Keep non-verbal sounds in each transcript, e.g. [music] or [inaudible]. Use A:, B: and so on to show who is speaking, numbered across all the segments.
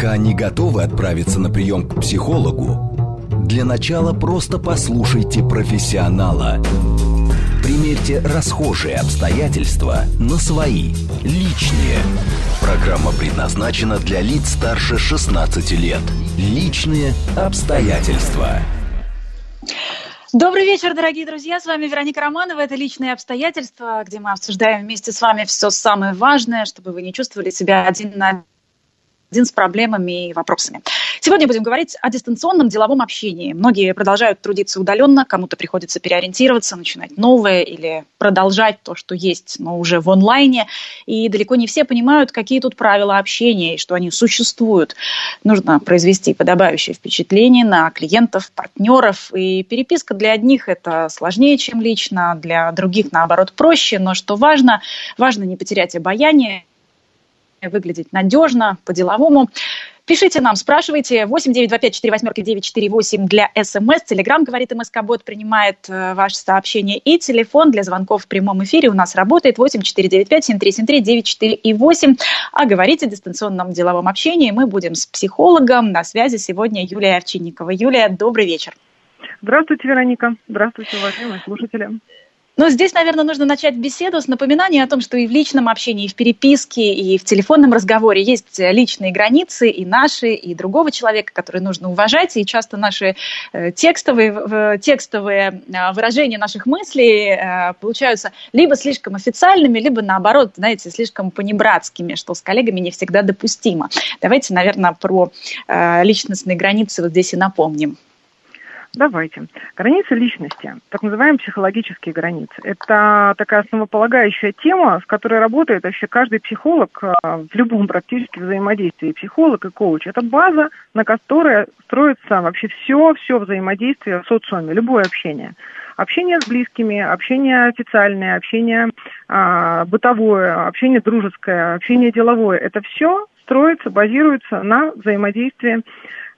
A: Пока не готовы отправиться на прием к психологу, для начала просто послушайте профессионала. Примерьте расхожие обстоятельства на свои, личные. Программа предназначена для лиц старше 16 лет. Личные обстоятельства.
B: Добрый вечер, дорогие друзья. С вами Вероника Романова. Это «Личные обстоятельства», где мы обсуждаем вместе с вами все самое важное, чтобы вы не чувствовали себя один на один с проблемами и вопросами. Сегодня будем говорить о дистанционном деловом общении. Многие продолжают трудиться удаленно, кому-то приходится переориентироваться, начинать новое или продолжать то, что есть, но уже в онлайне. И далеко не все понимают, какие тут правила общения и что они существуют. Нужно произвести подобающее впечатление на клиентов, партнеров. И переписка для одних это сложнее, чем лично, для других, наоборот, проще. Но что важно, важно не потерять обаяние, выглядеть надежно, по-деловому. Пишите нам, спрашивайте. 8 925 4 восьмерки 948 для СМС. Телеграм, говорит МСК-бот, принимает э, ваше сообщение. И телефон для звонков в прямом эфире у нас работает 8 495 7373 94 и 8. А говорить о дистанционном деловом общении мы будем с психологом. На связи сегодня Юлия Овчинникова. Юлия, добрый вечер.
C: Здравствуйте, Вероника. Здравствуйте, уважаемые слушатели.
B: Но здесь, наверное, нужно начать беседу с напоминания о том, что и в личном общении, и в переписке, и в телефонном разговоре есть личные границы, и наши, и другого человека, которые нужно уважать. И часто наши э, текстовые, текстовые э, выражения наших мыслей э, получаются либо слишком официальными, либо, наоборот, знаете, слишком понебратскими, что с коллегами не всегда допустимо. Давайте, наверное, про личностные границы вот здесь и напомним.
C: Давайте. Границы личности, так называемые психологические границы, это такая основополагающая тема, с которой работает вообще каждый психолог а, в любом практически взаимодействии. Психолог и коуч. Это база, на которой строится вообще все, все взаимодействие в социуме, любое общение. Общение с близкими, общение официальное, общение а, бытовое, общение дружеское, общение деловое. Это все строится, базируется на взаимодействии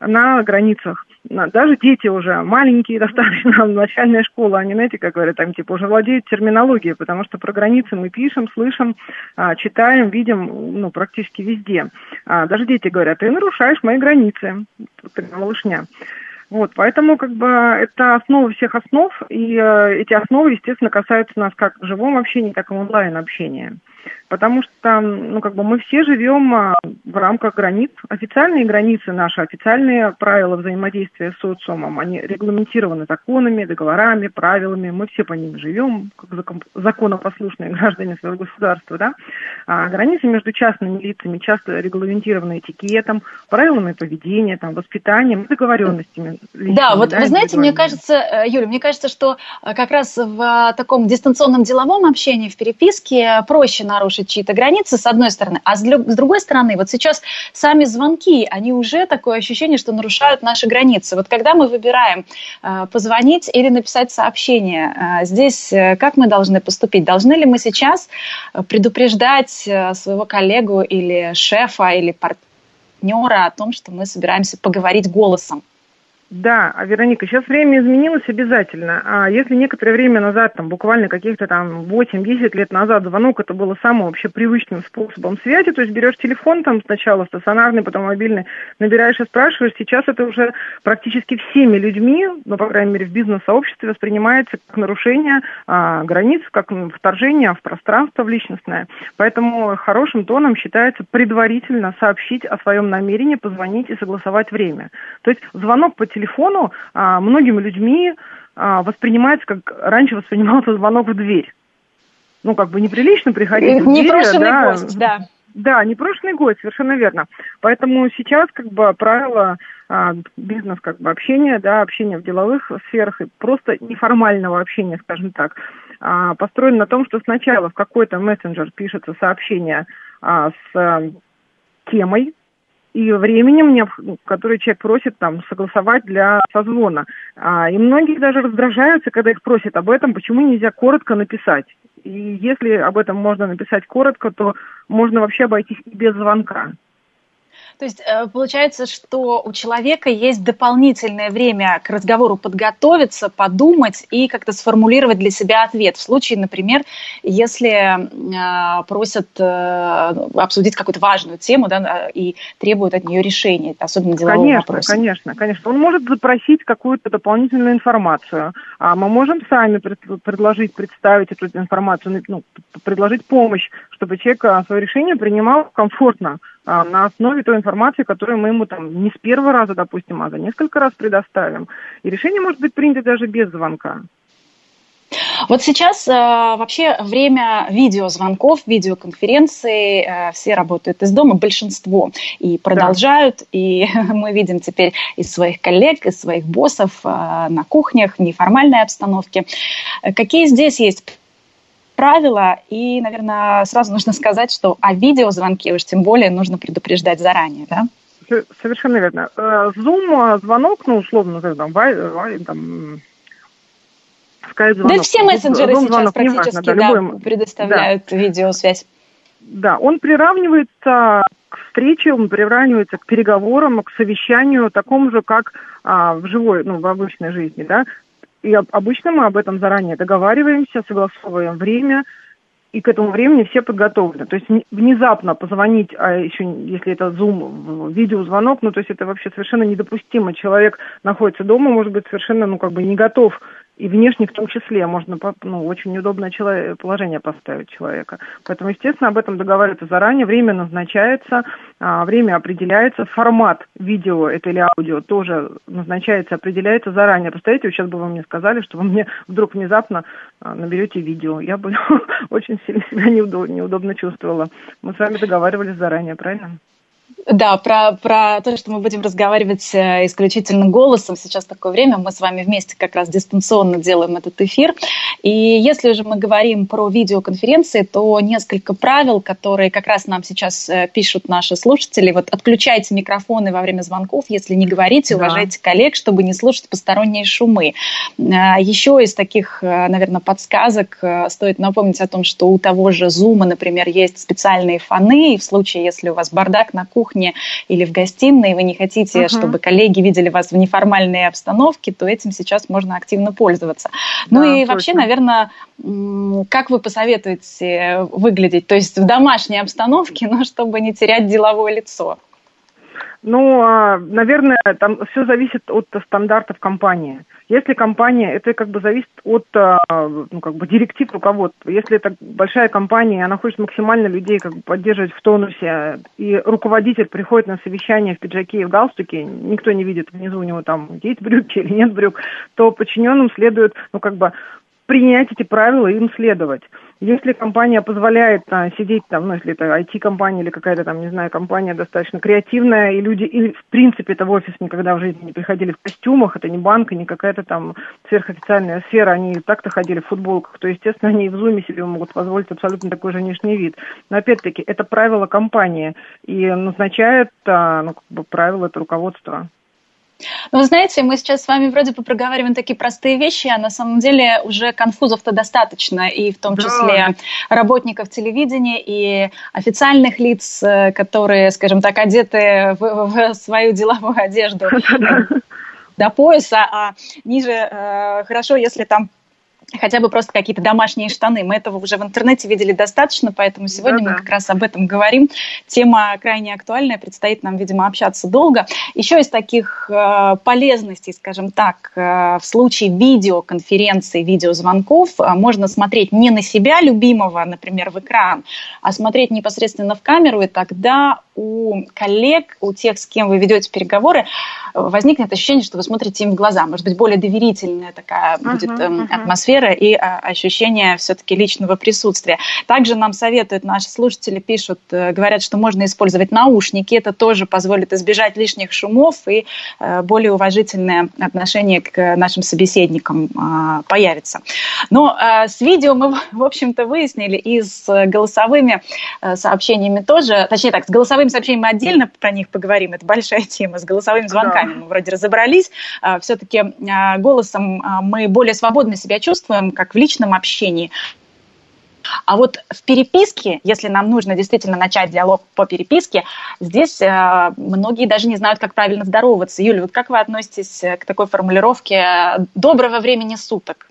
C: на границах даже дети уже маленькие, достаточно [laughs] начальная школа, они, знаете, как говорят, там типа уже владеют терминологией, потому что про границы мы пишем, слышим, а, читаем, видим, ну, практически везде. А, даже дети говорят, ты нарушаешь мои границы, малышня. Вот, поэтому как бы это основа всех основ, и э, эти основы, естественно, касаются нас как в живом общении, так и онлайн общении потому что, ну, как бы мы все живем а, в рамках границ. Официальные границы наши, официальные правила взаимодействия с социумом, они регламентированы законами, договорами, правилами. Мы все по ним живем, как законопослушные граждане своего государства, да. А границы между частными лицами часто регламентированы этикетом, правилами поведения, там, воспитанием, договоренностями.
B: Личными, да, вот да, вы знаете, мне кажется, э, Юля, мне кажется, что э, как раз в э, таком дистанционном деловом общении, в переписке проще нарушить чьи-то границы, с одной стороны. А с другой стороны, вот сейчас сами звонки, они уже такое ощущение, что нарушают наши границы. Вот когда мы выбираем э, позвонить или написать сообщение, э, здесь э, как мы должны поступить? Должны ли мы сейчас предупреждать своего коллегу или шефа или партнера о том, что мы собираемся поговорить голосом?
C: Да, а Вероника, сейчас время изменилось обязательно. А если некоторое время назад, там буквально каких-то там 8-10 лет назад звонок это было самым вообще привычным способом связи, то есть берешь телефон там сначала стационарный, потом мобильный, набираешь и спрашиваешь, сейчас это уже практически всеми людьми, ну, по крайней мере, в бизнес-сообществе воспринимается как нарушение а, границ, как вторжение в пространство в личностное. Поэтому хорошим тоном считается предварительно сообщить о своем намерении, позвонить и согласовать время. То есть звонок по телефону телефону а, многими людьми а, воспринимается, как раньше воспринимался звонок в дверь. Ну, как бы неприлично приходить в
B: дверь. да. гость, да.
C: Да, непрошенный гость, совершенно верно. Поэтому сейчас как бы правило а, бизнес как бы общения, да, общения в деловых сферах и просто неформального общения, скажем так, а, построено на том, что сначала в какой-то мессенджер пишется сообщение а, с а, темой, и временем, которое человек просит там согласовать для созвона. А, и многие даже раздражаются, когда их просят об этом, почему нельзя коротко написать. И если об этом можно написать коротко, то можно вообще обойтись и без звонка.
B: То есть э, получается, что у человека есть дополнительное время к разговору подготовиться, подумать и как-то сформулировать для себя ответ. В случае, например, если э, просят э, обсудить какую-то важную тему да, и требуют от нее решения, особенно делового
C: конечно,
B: вопроса.
C: Конечно, конечно. Он может запросить какую-то дополнительную информацию, а мы можем сами предложить, представить эту информацию, ну, предложить помощь, чтобы человек свое решение принимал комфортно а, на основе той информации, которую мы ему там не с первого раза, допустим, а за несколько раз предоставим. И решение может быть принято даже без звонка.
B: Вот сейчас э, вообще время видеозвонков, видеоконференций, э, все работают из дома, большинство, и продолжают, да. и [laughs] мы видим теперь из своих коллег, из своих боссов э, на кухнях, в неформальной обстановке. Какие здесь есть правила, и, наверное, сразу нужно сказать, что о видеозвонке уж тем более нужно предупреждать заранее, да?
C: Совершенно верно. Zoom, э, звонок, ну, условно, там, там
B: скайп-звонок. Да все мессенджеры сейчас звонок, практически неважно, да, любой... предоставляют да. видеосвязь.
C: Да, он приравнивается к встрече, он приравнивается к переговорам, к совещанию, такому же, как а, в живой, ну, в обычной жизни, да. И обычно мы об этом заранее договариваемся, согласовываем время, и к этому времени все подготовлены. То есть внезапно позвонить, а еще если это Zoom, видеозвонок, ну то есть это вообще совершенно недопустимо. Человек находится дома, может быть, совершенно, ну как бы не готов и внешне в том числе можно ну, очень неудобное положение поставить человека. Поэтому, естественно, об этом договариваться заранее, время назначается, а, время определяется, формат видео это или аудио тоже назначается, определяется заранее. Представляете, сейчас бы вы мне сказали, что вы мне вдруг внезапно а, наберете видео. Я бы [laughs] очень сильно себя неудобно чувствовала. Мы с вами договаривались заранее, правильно?
B: Да, про, про то, что мы будем разговаривать э, исключительно голосом. Сейчас такое время, мы с вами вместе как раз дистанционно делаем этот эфир. И если уже мы говорим про видеоконференции, то несколько правил, которые как раз нам сейчас э, пишут наши слушатели. Вот отключайте микрофоны во время звонков, если не говорите, уважайте да. коллег, чтобы не слушать посторонние шумы. Э, Еще из таких, наверное, подсказок стоит напомнить о том, что у того же Zoom, например, есть специальные фоны, и в случае, если у вас бардак на кухне, кухне или в гостиной, вы не хотите, uh-huh. чтобы коллеги видели вас в неформальной обстановке, то этим сейчас можно активно пользоваться. Ну да, ну и точно. вообще, наверное, как вы посоветуете выглядеть? То есть в домашней обстановке, [laughs] но чтобы не терять деловое лицо.
C: Ну, а, наверное, там все зависит от стандартов компании. Если компания, это как бы зависит от а, ну, как бы директив руководства. Если это большая компания, она хочет максимально людей как бы поддерживать в тонусе, и руководитель приходит на совещание в пиджаке и в галстуке, никто не видит внизу у него там есть брюки [laughs] или нет брюк, то подчиненным следует, ну как бы принять эти правила и им следовать. Если компания позволяет а, сидеть там, ну, если это IT-компания или какая-то там, не знаю, компания достаточно креативная, и люди, и в принципе это в офис никогда в жизни не приходили в костюмах, это не банк, не какая-то там сверхофициальная сфера, они так-то ходили в футболках, то, естественно, они и в зуме себе могут позволить абсолютно такой же внешний вид. Но, опять-таки, это правило компании, и назначает, а, ну, как бы, правило это руководство.
B: Ну, вы знаете, мы сейчас с вами вроде бы проговариваем такие простые вещи, а на самом деле уже конфузов-то достаточно, и в том числе да. работников телевидения и официальных лиц, э, которые, скажем так, одеты в, в свою деловую одежду [laughs] до пояса, а ниже э, хорошо, если там хотя бы просто какие-то домашние штаны. Мы этого уже в интернете видели достаточно, поэтому сегодня да, мы как раз об этом говорим. Тема крайне актуальная, предстоит нам, видимо, общаться долго. Еще из таких э, полезностей, скажем так, э, в случае видеоконференции, видеозвонков, э, можно смотреть не на себя любимого, например, в экран, а смотреть непосредственно в камеру, и тогда у коллег, у тех, с кем вы ведете переговоры, возникнет ощущение, что вы смотрите им в глаза. Может быть, более доверительная такая uh-huh, будет э, uh-huh. атмосфера и а, ощущение все-таки личного присутствия. Также нам советуют, наши слушатели пишут, э, говорят, что можно использовать наушники. Это тоже позволит избежать лишних шумов и э, более уважительное отношение к нашим собеседникам э, появится. Но э, с видео мы, в общем-то, выяснили и с голосовыми э, сообщениями тоже, точнее так, с голосовыми сообщениями мы отдельно про них поговорим, это большая тема, с голосовыми звонками языками мы вроде разобрались. А, Все-таки а, голосом а, мы более свободно себя чувствуем, как в личном общении. А вот в переписке, если нам нужно действительно начать диалог по переписке, здесь э, многие даже не знают, как правильно здороваться. Юля, вот как вы относитесь к такой формулировке «доброго времени суток»?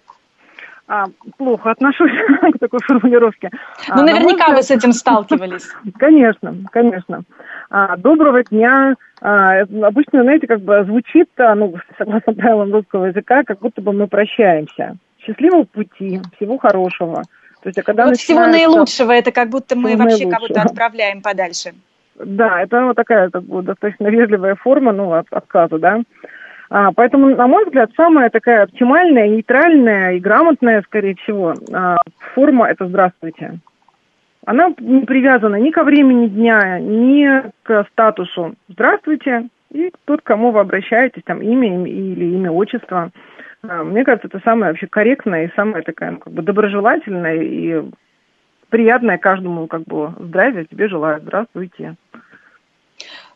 C: А, плохо отношусь [laughs] к такой формулировке.
B: Ну, а, наверняка взгляд... вы с этим сталкивались. [laughs]
C: Конечно, конечно. А, доброго дня. А, обычно, знаете, как бы звучит, ну, согласно правилам русского языка, как будто бы мы прощаемся. Счастливого пути, всего хорошего.
B: То есть, а когда вот всего наилучшего, это как будто мы вообще кого-то отправляем подальше.
C: Да, это вот такая как бы, достаточно вежливая форма, ну, от, отказа, да. А, поэтому, на мой взгляд, самая такая оптимальная, нейтральная и грамотная, скорее всего, а, форма – это «здравствуйте». Она не привязана ни ко времени дня, ни к статусу. «Здравствуйте» и тот, к кому вы обращаетесь, там, имя или имя, отчество. А, мне кажется, это самое вообще корректное и самое такая, ну, как бы доброжелательное и приятное каждому, как бы, здравия тебе желаю. Здравствуйте.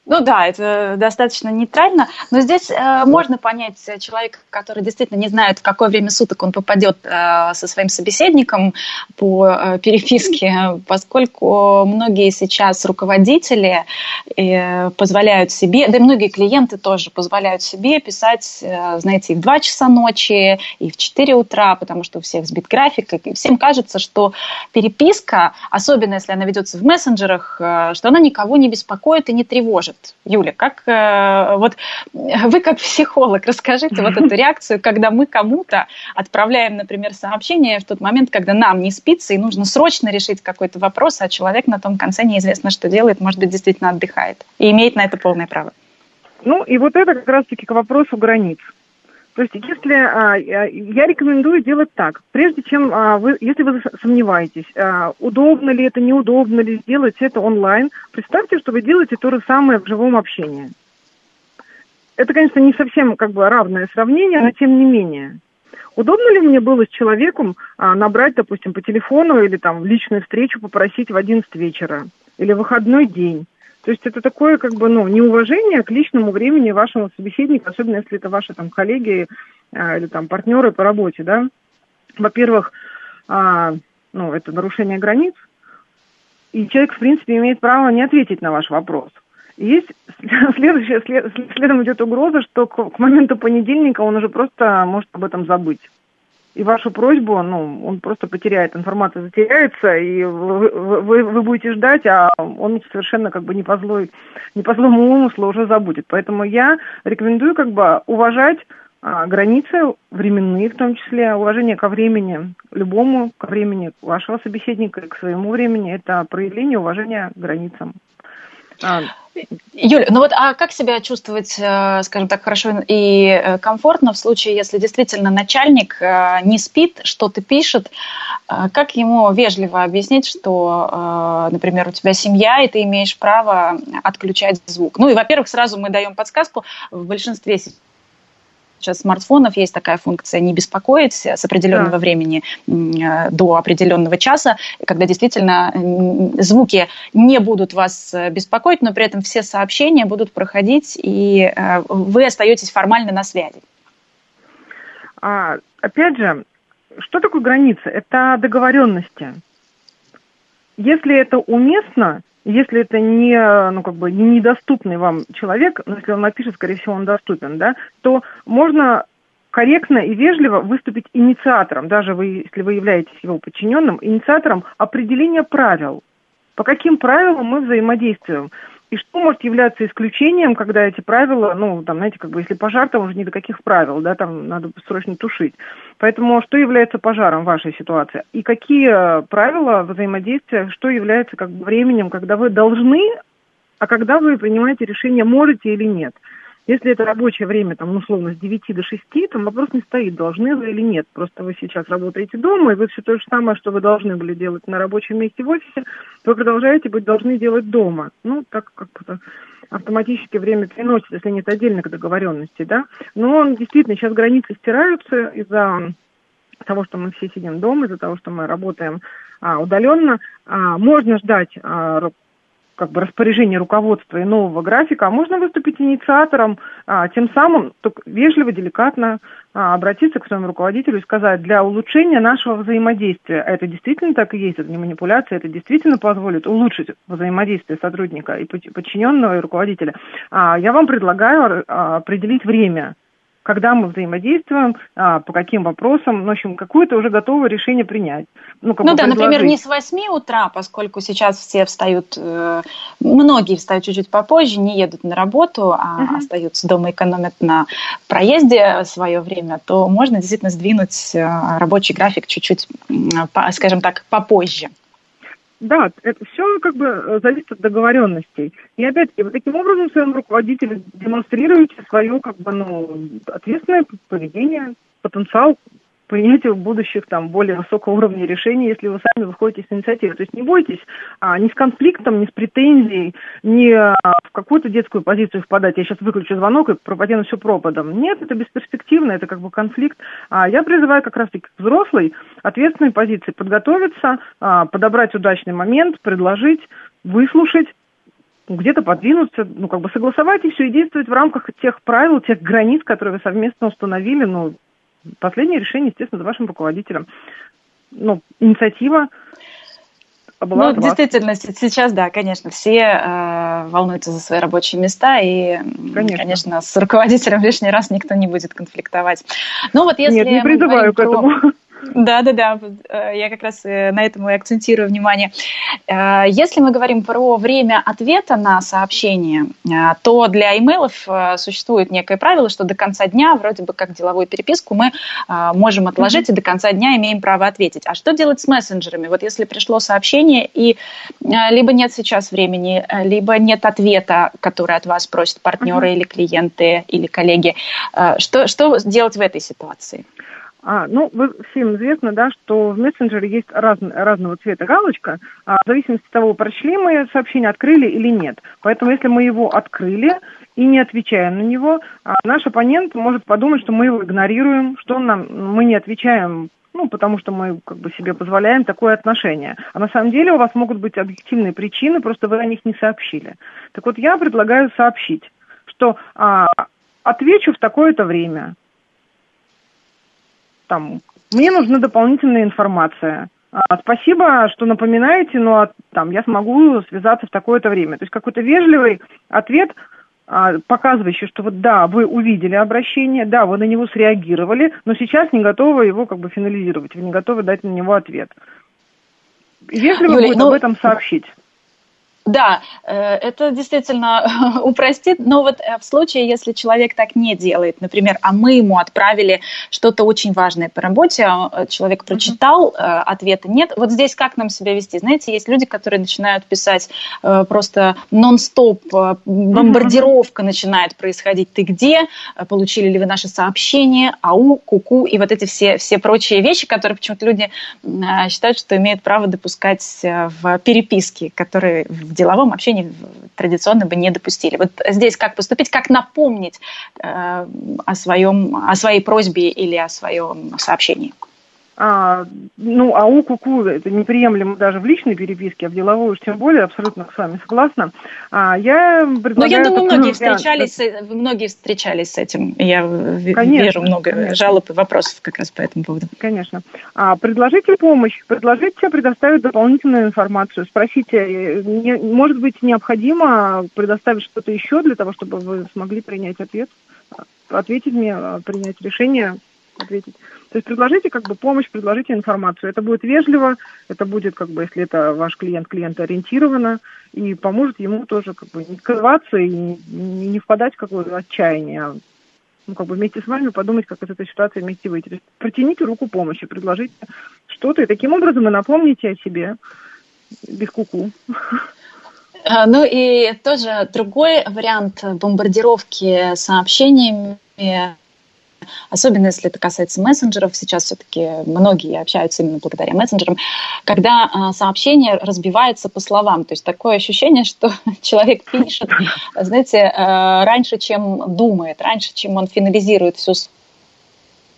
B: Ну да, это достаточно нейтрально, но здесь э, можно понять человека, который действительно не знает, в какое время суток он попадет э, со своим собеседником по э, переписке, [laughs] поскольку многие сейчас руководители э, позволяют себе, да и многие клиенты тоже позволяют себе писать, э, знаете, и в 2 часа ночи, и в 4 утра, потому что у всех сбит график, и всем кажется, что переписка, особенно если она ведется в мессенджерах, э, что она никого не беспокоит и не тревожит может. Юля, как э, вот вы как психолог расскажите вот эту [laughs] реакцию, когда мы кому-то отправляем, например, сообщение в тот момент, когда нам не спится и нужно срочно решить какой-то вопрос, а человек на том конце неизвестно, что делает, может быть, действительно отдыхает и имеет на это полное право.
C: Ну и вот это как раз-таки к вопросу границ. То есть, если а, я рекомендую делать так, прежде чем а, вы, если вы сомневаетесь, а, удобно ли это, неудобно ли сделать это онлайн, представьте, что вы делаете то же самое в живом общении. Это, конечно, не совсем как бы равное сравнение, но тем не менее. Удобно ли мне было с человеком набрать, допустим, по телефону или там личную встречу попросить в 11 вечера или в выходной день? То есть это такое как бы, ну, неуважение к личному времени вашего собеседника, особенно если это ваши там коллеги а, или там партнеры по работе, да. Во-первых, а, ну, это нарушение границ, и человек, в принципе, имеет право не ответить на ваш вопрос. Есть [laughs] следующее, след, следом идет угроза, что к, к моменту понедельника он уже просто может об этом забыть и вашу просьбу, ну, он просто потеряет, информация затеряется, и вы, вы, вы будете ждать, а он совершенно как бы не по, злой, не по злому умыслу уже забудет. Поэтому я рекомендую как бы уважать а, границы временные в том числе, уважение ко времени любому, ко времени вашего собеседника и к своему времени, это проявление уважения к границам.
B: А, Юля, ну вот а как себя чувствовать, э, скажем так, хорошо и э, комфортно в случае, если действительно начальник э, не спит, что-то пишет, как ему вежливо объяснить, что, например, у тебя семья, и ты имеешь право отключать звук? Ну и, во-первых, сразу мы даем подсказку, в большинстве смартфонов есть такая функция не беспокоить с определенного да. времени э, до определенного часа, когда действительно звуки не будут вас э, беспокоить, но при этом все сообщения будут проходить, и э, вы остаетесь формально на связи.
C: А, опять же, что такое граница? Это договоренности. Если это уместно, если это не, ну, как бы, недоступный вам человек, но если он напишет, скорее всего, он доступен, да, то можно корректно и вежливо выступить инициатором, даже вы, если вы являетесь его подчиненным, инициатором определения правил. По каким правилам мы взаимодействуем? И что может являться исключением, когда эти правила, ну, там, знаете, как бы, если пожар, там уже ни до каких правил, да, там надо срочно тушить. Поэтому что является пожаром в вашей ситуации? И какие правила взаимодействия, что является как бы временем, когда вы должны, а когда вы принимаете решение, можете или нет? Если это рабочее время, там, условно, с 9 до 6, там вопрос не стоит, должны вы или нет. Просто вы сейчас работаете дома, и вы все то же самое, что вы должны были делать на рабочем месте в офисе, вы продолжаете быть должны делать дома. Ну, так как-то автоматически время переносится, если нет отдельных договоренностей, да. Но действительно сейчас границы стираются из-за того, что мы все сидим дома, из-за того, что мы работаем а, удаленно. А, можно ждать а, как бы распоряжение руководства и нового графика, а можно выступить инициатором, а, тем самым только вежливо, деликатно а, обратиться к своему руководителю и сказать, для улучшения нашего взаимодействия, а это действительно так и есть, это не манипуляция, это действительно позволит улучшить взаимодействие сотрудника и подчиненного и руководителя, а, я вам предлагаю а, определить время когда мы взаимодействуем, а, по каким вопросам, ну, в общем, какое-то уже готовое решение принять.
B: Ну, ну да, предложить. например, не с 8 утра, поскольку сейчас все встают, э, многие встают чуть-чуть попозже, не едут на работу, а uh-huh. остаются дома, экономят на проезде свое время, то можно действительно сдвинуть э, рабочий график чуть-чуть, скажем так, попозже.
C: Да, это все как бы э, зависит от договоренностей. И опять-таки, вы таким образом своим руководителям демонстрируете свое как бы, ну, ответственное поведение, потенциал принятию будущих там более высокого уровня решений, если вы сами выходите с инициативой. То есть не бойтесь а, ни с конфликтом, ни с претензией, ни а, в какую-то детскую позицию впадать. Я сейчас выключу звонок и пропадену все пропадом. Нет, это бесперспективно, это как бы конфликт. А я призываю как раз-таки взрослой, ответственной позиции подготовиться, а, подобрать удачный момент, предложить, выслушать, где-то подвинуться, ну, как бы согласовать и все, и действовать в рамках тех правил, тех границ, которые вы совместно установили, ну, Последнее решение, естественно, за вашим руководителем. Ну, инициатива
B: была ну, действительно, сейчас, да, конечно, все э, волнуются за свои рабочие места, и, конечно. конечно, с руководителем лишний раз никто не будет конфликтовать.
C: Ну, вот если Нет, не призываю к этому. Про...
B: Да, да, да. Я как раз э, на этом и акцентирую внимание. Э, если мы говорим про время ответа на сообщение, э, то для имейлов существует некое правило, что до конца дня, вроде бы как деловую переписку, мы можем отложить mm-hmm. и до конца дня имеем право ответить. А что делать с мессенджерами? Вот если пришло сообщение и либо нет сейчас времени, либо нет ответа, который от вас просят партнеры mm-hmm. или клиенты или коллеги, что, что делать в этой ситуации?
C: А, ну, вы, всем известно, да, что в мессенджере есть раз, разного цвета галочка, а, в зависимости от того, прочли мы сообщение, открыли или нет. Поэтому, если мы его открыли и не отвечаем на него, а, наш оппонент может подумать, что мы его игнорируем, что нам, мы не отвечаем ну, потому что мы как бы себе позволяем такое отношение. А на самом деле у вас могут быть объективные причины, просто вы о них не сообщили. Так вот, я предлагаю сообщить, что а, отвечу в такое-то время, там, мне нужна дополнительная информация. А, спасибо, что напоминаете, но там я смогу связаться в такое-то время. То есть какой-то вежливый ответ, а, показывающий, что вот да, вы увидели обращение, да, вы на него среагировали, но сейчас не готовы его как бы финализировать, вы не готовы дать на него ответ. Вежливо Юлия, будет ну... об этом сообщить.
B: Да, э, это действительно [laughs] упростит, но вот э, в случае, если человек так не делает, например, а мы ему отправили что-то очень важное по работе, а, э, человек прочитал, mm-hmm. ответа нет, вот здесь как нам себя вести? Знаете, есть люди, которые начинают писать просто нон-стоп, бомбардировка mm-hmm. начинает происходить, ты где, получили ли вы наше сообщение, ау, куку, и вот эти все, все прочие вещи, которые почему-то люди считают, что имеют право допускать в переписке, которые в деловом общении традиционно бы не допустили. Вот здесь как поступить, как напомнить э, о, своем, о своей просьбе или о своем сообщении?
C: А, ну, ау, куку, это неприемлемо даже в личной переписке, а в деловой уж тем более, абсолютно с вами согласна. А, я предлагаю... Но
B: я думаю, многие встречались, многие встречались с этим. Я конечно, вижу много конечно. жалоб и вопросов как раз по этому поводу.
C: Конечно. А, предложите помощь, предложите предоставить дополнительную информацию, спросите, не, может быть, необходимо предоставить что-то еще для того, чтобы вы смогли принять ответ, ответить мне, принять решение, ответить. То есть предложите как бы помощь, предложите информацию. Это будет вежливо, это будет как бы, если это ваш клиент, клиент ориентированно, и поможет ему тоже как бы не скрываться и не, впадать в какое-то отчаяние, а ну, как бы вместе с вами подумать, как из этой ситуации вместе выйти. Протяните руку помощи, предложите что-то, и таким образом вы напомните о себе без куку.
B: А, ну и тоже другой вариант бомбардировки сообщениями особенно если это касается мессенджеров, сейчас все-таки многие общаются именно благодаря мессенджерам, когда а, сообщение разбивается по словам. То есть такое ощущение, [laughs] что человек пишет, знаете, а, раньше, чем думает, раньше, чем он финализирует всю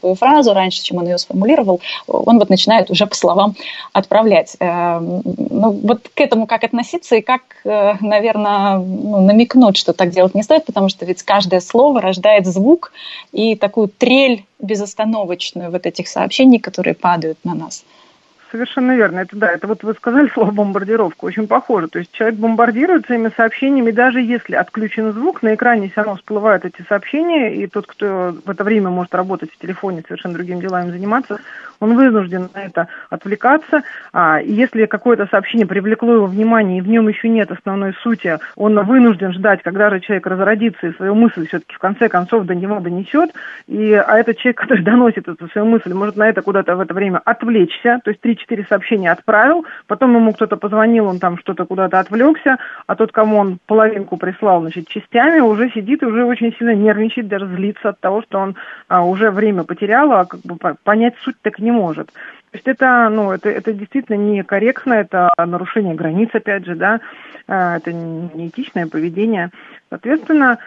B: фразу раньше, чем он ее сформулировал, он вот начинает уже по словам отправлять. Эм, ну, вот к этому как относиться и как, э, наверное, ну, намекнуть, что так делать не стоит, потому что ведь каждое слово рождает звук и такую трель безостановочную вот этих сообщений, которые падают на нас.
C: Совершенно верно. Это да, это вот вы сказали слово бомбардировка, очень похоже. То есть человек бомбардирует своими сообщениями, даже если отключен звук, на экране все равно всплывают эти сообщения, и тот, кто в это время может работать в телефоне, совершенно другим делами заниматься, он вынужден на это отвлекаться. А, если какое-то сообщение привлекло его внимание, и в нем еще нет основной сути, он вынужден ждать, когда же человек разродится и свою мысль все-таки в конце концов до него донесет. И, а этот человек, который [laughs] доносит эту свою мысль, может на это куда-то в это время отвлечься, то есть 3-4 сообщения отправил, потом ему кто-то позвонил, он там что-то куда-то отвлекся, а тот, кому он половинку прислал, значит, частями, уже сидит и уже очень сильно нервничает, даже злится от того, что он а, уже время потерял, а как бы понять суть так не может. То есть это, ну, это, это действительно некорректно, это нарушение границ, опять же, да, а, это неэтичное поведение. Соответственно,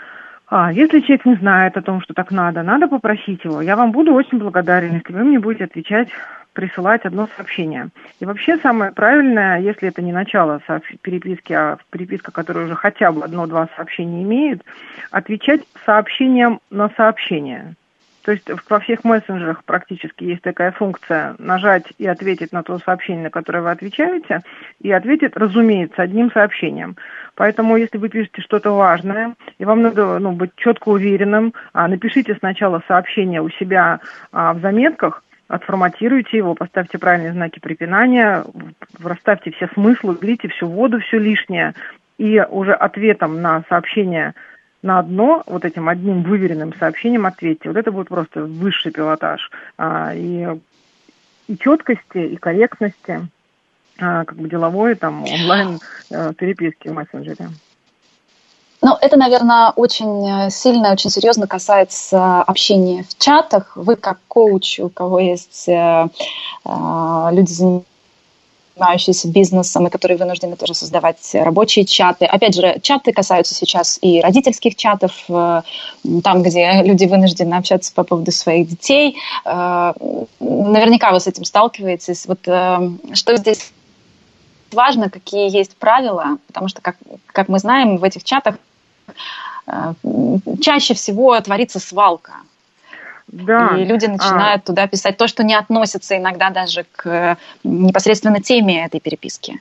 C: а, если человек не знает о том, что так надо, надо попросить его. Я вам буду очень благодарен, если вы мне будете отвечать, присылать одно сообщение. И вообще самое правильное, если это не начало переписки, а переписка, которая уже хотя бы одно-два сообщения имеет, отвечать сообщением на сообщение. То есть во всех мессенджерах практически есть такая функция нажать и ответить на то сообщение, на которое вы отвечаете, и ответит, разумеется, одним сообщением. Поэтому, если вы пишете что-то важное, и вам надо ну, быть четко уверенным, а, напишите сначала сообщение у себя а, в заметках, отформатируйте его, поставьте правильные знаки препинания, расставьте все смыслы, уберите всю воду, все лишнее, и уже ответом на сообщение на одно, вот этим одним выверенным сообщением ответьте. Вот это будет просто высший пилотаж. А, и, и четкости, и корректности, а, как бы деловой, там, онлайн а, переписки в мессенджере.
B: Ну, это, наверное, очень э, сильно, очень серьезно касается общения в чатах. Вы как коуч, у кого есть э, э, люди, занимающиеся бизнесом и которые вынуждены тоже создавать рабочие чаты. Опять же, чаты касаются сейчас и родительских чатов, э, там, где люди вынуждены общаться по поводу своих детей. Э, наверняка вы с этим сталкиваетесь. Вот э, что здесь важно, какие есть правила, потому что, как, как мы знаем, в этих чатах чаще всего творится свалка. Да. И люди начинают а... туда писать то, что не относится иногда даже к непосредственно теме этой переписки.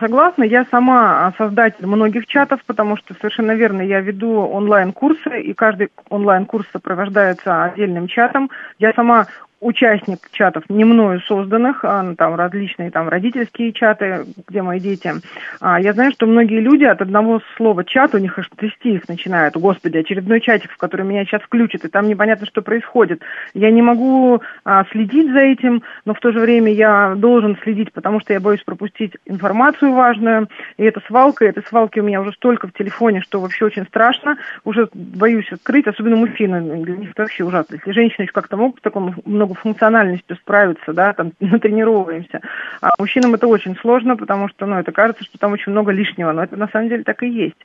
C: Согласна. Я сама создатель многих чатов, потому что совершенно верно, я веду онлайн-курсы, и каждый онлайн-курс сопровождается отдельным чатом. Я сама участник чатов не мною созданных, а, ну, там различные там родительские чаты, где мои дети. А, я знаю, что многие люди от одного слова чат, у них аж трясти их начинают. Господи, очередной чатик, в который меня сейчас включат, и там непонятно, что происходит. Я не могу а, следить за этим, но в то же время я должен следить, потому что я боюсь пропустить информацию важную. И это свалка, и этой свалки у меня уже столько в телефоне, что вообще очень страшно. Уже боюсь открыть, особенно мужчины. Для них это вообще ужасно. Если женщины еще как-то могут в таком многофункциональностью справиться, да, там, [laughs] натренировываемся. А мужчинам это очень сложно, потому что, ну, это кажется, что там очень много лишнего, но это на самом деле так и есть.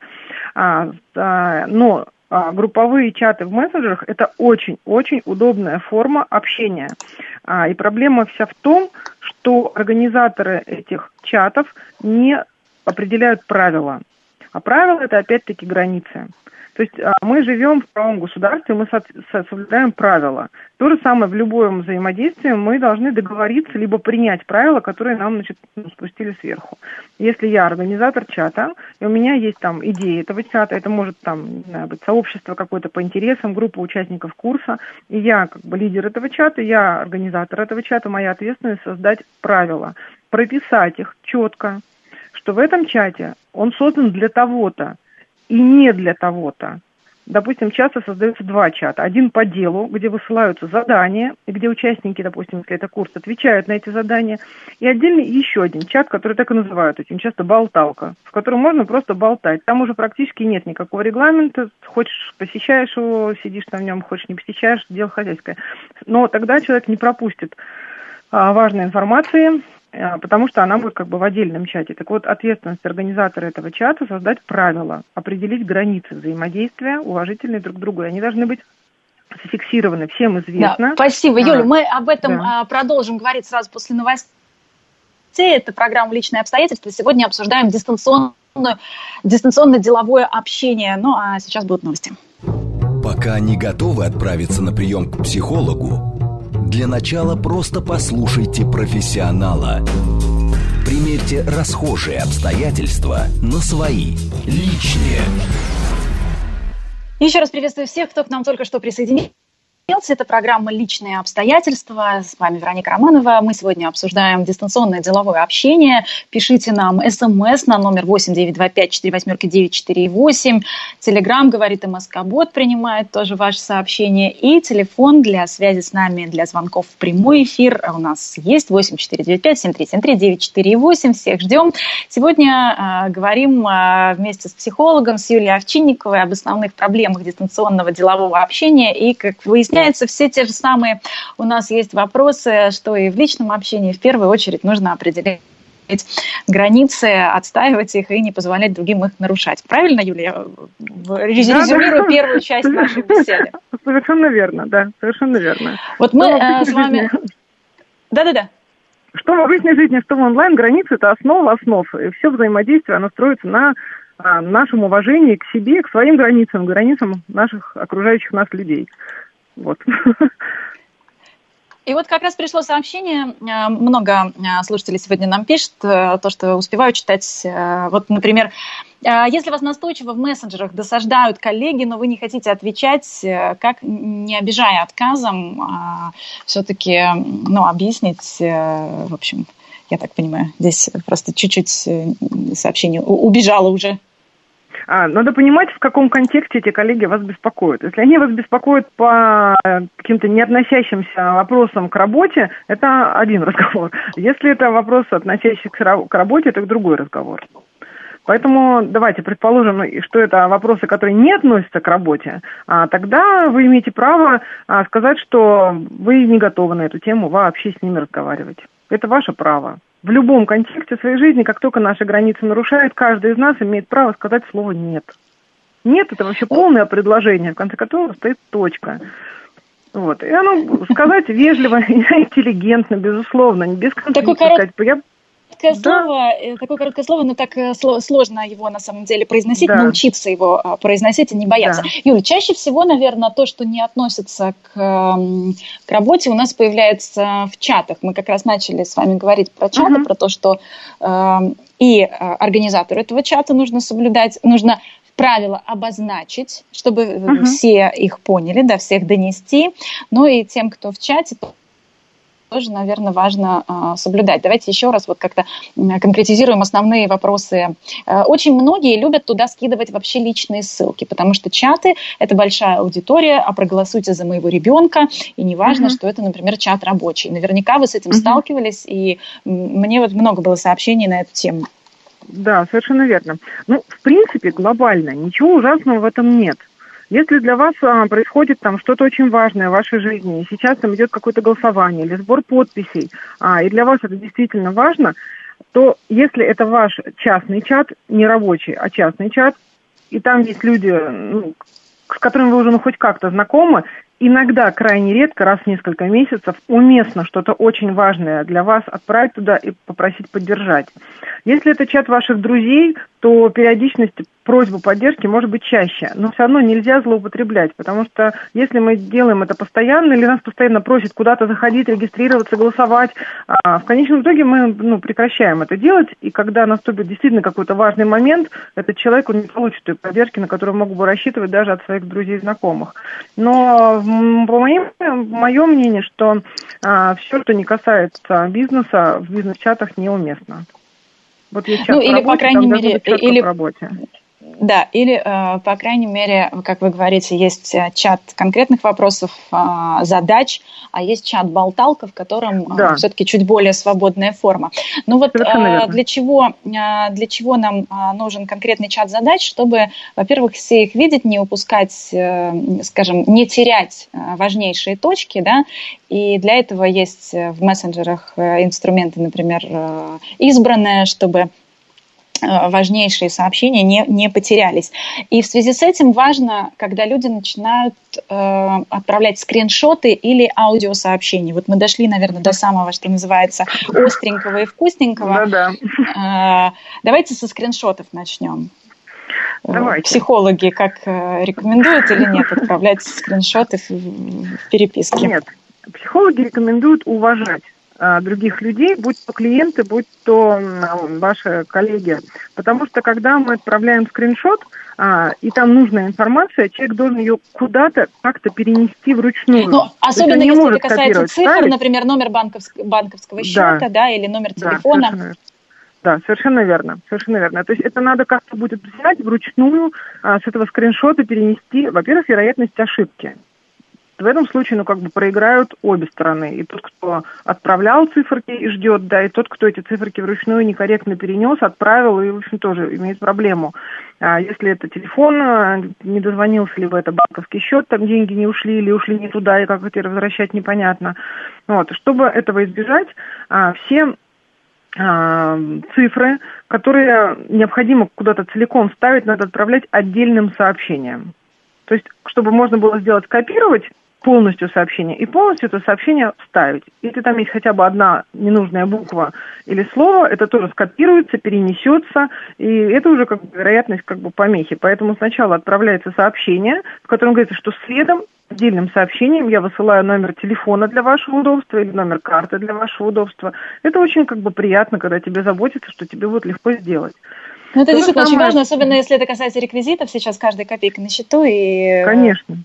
C: А, а, но групповые чаты в мессенджерах – это очень-очень удобная форма общения. А, и проблема вся в том, что организаторы этих чатов не определяют правила. А правила – это опять-таки границы. То есть а, мы живем в правом государстве, мы соблюдаем правила. То же самое в любом взаимодействии мы должны договориться, либо принять правила, которые нам значит, ну, спустили сверху. Если я организатор чата, и у меня есть там идеи этого чата, это может там, знаю, быть сообщество какое-то по интересам, группа участников курса, и я как бы лидер этого чата, я организатор этого чата, моя ответственность создать правила, прописать их четко, что в этом чате он создан для того-то, и не для того-то. Допустим, часто создаются два чата. Один по делу, где высылаются задания, где участники, допустим, если это курс, отвечают на эти задания. И отдельный еще один чат, который так и называют очень часто болталка, в котором можно просто болтать. Там уже практически нет никакого регламента. Хочешь, посещаешь его, сидишь на нем, хочешь, не посещаешь, дело хозяйское. Но тогда человек не пропустит а, важной информации, потому что она будет как бы в отдельном чате. Так вот, ответственность организатора этого чата создать правила, определить границы взаимодействия, уважительные друг к другу. И они должны быть зафиксированы, всем известно.
B: Да, спасибо, а, Юля. Мы об этом да. продолжим говорить сразу после новостей. Это программа «Личные обстоятельства». Сегодня обсуждаем дистанционную, дистанционное деловое общение. Ну, а сейчас будут новости.
A: Пока не готовы отправиться на прием к психологу, для начала просто послушайте профессионала. Примерьте расхожие обстоятельства на свои, личные.
B: Еще раз приветствую всех, кто к нам только что присоединился. Это программа «Личные обстоятельства». С вами Вероника Романова. Мы сегодня обсуждаем дистанционное деловое общение. Пишите нам смс на номер 8925-48-948. Телеграмм, говорит МСК-бот, принимает тоже ваше сообщение. И телефон для связи с нами, для звонков в прямой эфир у нас есть 8495-7373-948. Всех ждем. Сегодня э, говорим э, вместе с психологом, с Юлией Овчинниковой об основных проблемах дистанционного делового общения. И, как выясняется, выясняется, все те же самые у нас есть вопросы, что и в личном общении в первую очередь нужно определить границы, отстаивать их и не позволять другим их нарушать. Правильно, Юлия? Резюмирую да, первую часть нашей [laughs] беседы.
C: Совершенно верно, да, совершенно верно.
B: Вот мы э, с вами... Да-да-да.
C: Что в обычной жизни, что в онлайн, границы – это основа основ. И все взаимодействие, оно строится на а, нашем уважении к себе, к своим границам, к границам наших окружающих нас людей. Вот.
B: И вот как раз пришло сообщение, э, много э, слушателей сегодня нам пишет, э, то, что успеваю читать. Вот, например, если вас настойчиво в мессенджерах досаждают коллеги, но вы не хотите отвечать, как, не обижая отказом, все-таки ну, объяснить, в общем, я так понимаю, здесь просто чуть-чуть сообщение убежало уже.
C: А, надо понимать, в каком контексте эти коллеги вас беспокоят. Если они вас беспокоят по каким-то не относящимся вопросам к работе, это один [laughs] разговор. Если это вопросы, относящиеся к работе, это другой разговор. Поэтому давайте предположим, что это вопросы, которые не относятся к работе, а тогда вы имеете право а, сказать, что вы не готовы на эту тему вообще с ними разговаривать. Это ваше право в любом контексте своей жизни, как только наши границы нарушают, каждый из нас имеет право сказать слово «нет». «Нет» — это вообще полное предложение, в конце которого стоит точка. Вот. И оно сказать вежливо, [laughs] интеллигентно, безусловно, не без
B: конфликта. Такой корот... сказать, я короткое да. слово, э, такое короткое слово, но так э, сложно его на самом деле произносить, да. научиться его а, произносить и не бояться. Да. Юля, чаще всего, наверное, то, что не относится к, к работе, у нас появляется в чатах. Мы как раз начали с вами говорить про чаты, угу. про то, что э, и организатору этого чата нужно соблюдать, нужно правила обозначить, чтобы uh все их поняли, да, всех донести. Ну и тем, кто в чате, тоже, наверное, важно а, соблюдать. Давайте еще раз вот как-то конкретизируем основные вопросы. Э, очень многие любят туда скидывать вообще личные ссылки, потому что чаты – это большая аудитория, а проголосуйте за моего ребенка, и не важно, uh-huh. что это, например, чат рабочий. Наверняка вы с этим uh-huh. сталкивались, и мне вот много было сообщений на эту тему.
C: Да, совершенно верно. Ну, в принципе, глобально ничего ужасного в этом нет. Если для вас а, происходит там что-то очень важное в вашей жизни, и сейчас там идет какое-то голосование или сбор подписей, а, и для вас это действительно важно, то если это ваш частный чат, не рабочий, а частный чат, и там есть люди, ну, с которыми вы уже ну, хоть как-то знакомы, иногда, крайне редко, раз в несколько месяцев, уместно что-то очень важное для вас отправить туда и попросить поддержать. Если это чат ваших друзей, то периодичность просьбы поддержки может быть чаще, но все равно нельзя злоупотреблять, потому что если мы делаем это постоянно, или нас постоянно просят куда-то заходить, регистрироваться, голосовать, а в конечном итоге мы ну, прекращаем это делать, и когда наступит действительно какой-то важный момент, этот человек он не получит той поддержки, на которую мог бы рассчитывать даже от своих друзей и знакомых. Но по моим, мое мнение, что а, все, что не касается бизнеса, в бизнес-чатах неуместно.
B: Вот есть ну, или, работе, по крайней мере, или, работе. Да, или, э, по крайней мере, как вы говорите, есть э, чат конкретных вопросов, а, задач, а есть чат-болталка, в котором э, да. все-таки чуть более свободная форма. Ну вот для чего, для чего нам нужен конкретный чат задач, чтобы, во-первых, все их видеть, не упускать, скажем, не терять важнейшие точки, да, и для этого есть в мессенджерах инструменты, например, избранные, чтобы важнейшие сообщения не, не потерялись. И в связи с этим важно, когда люди начинают э, отправлять скриншоты или аудиосообщения. Вот мы дошли, наверное, до самого, что называется, остренького и вкусненького. Да-да. Э, давайте со скриншотов начнем. Э, давайте. Психологи как э, рекомендуют или нет отправлять скриншоты в, переписке?
C: Нет, психологи рекомендуют уважать других людей, будь то клиенты, будь то ваши коллеги. Потому что когда мы отправляем скриншот, а, и там нужная информация, человек должен ее куда-то как-то перенести вручную.
B: Ну, особенно если это касается цифр, ставить. например, номер банковск- банковского счета, да, да, или номер телефона. Да, совершенно.
C: Да, совершенно верно, совершенно верно. То есть это надо как-то будет взять вручную а, с этого скриншота перенести, во-первых, вероятность ошибки в этом случае, ну, как бы проиграют обе стороны. И тот, кто отправлял циферки и ждет, да, и тот, кто эти циферки вручную некорректно перенес, отправил и, в общем, тоже имеет проблему. А если это телефон, а, не дозвонился, либо это банковский счет, там деньги не ушли или ушли не туда, и как это возвращать непонятно. Вот. Чтобы этого избежать, а, все а, цифры, которые необходимо куда-то целиком ставить, надо отправлять отдельным сообщением. То есть, чтобы можно было сделать копировать полностью сообщение и полностью это сообщение вставить. Если там есть хотя бы одна ненужная буква или слово, это тоже скопируется, перенесется, и это уже как бы вероятность как бы помехи. Поэтому сначала отправляется сообщение, в котором говорится, что следом отдельным сообщением я высылаю номер телефона для вашего удобства или номер карты для вашего удобства. Это очень как бы приятно, когда тебе заботится, что тебе будет легко сделать.
B: Ну, это То действительно самое... очень важно, особенно если это касается реквизитов. Сейчас каждая копейка на счету. И...
C: Конечно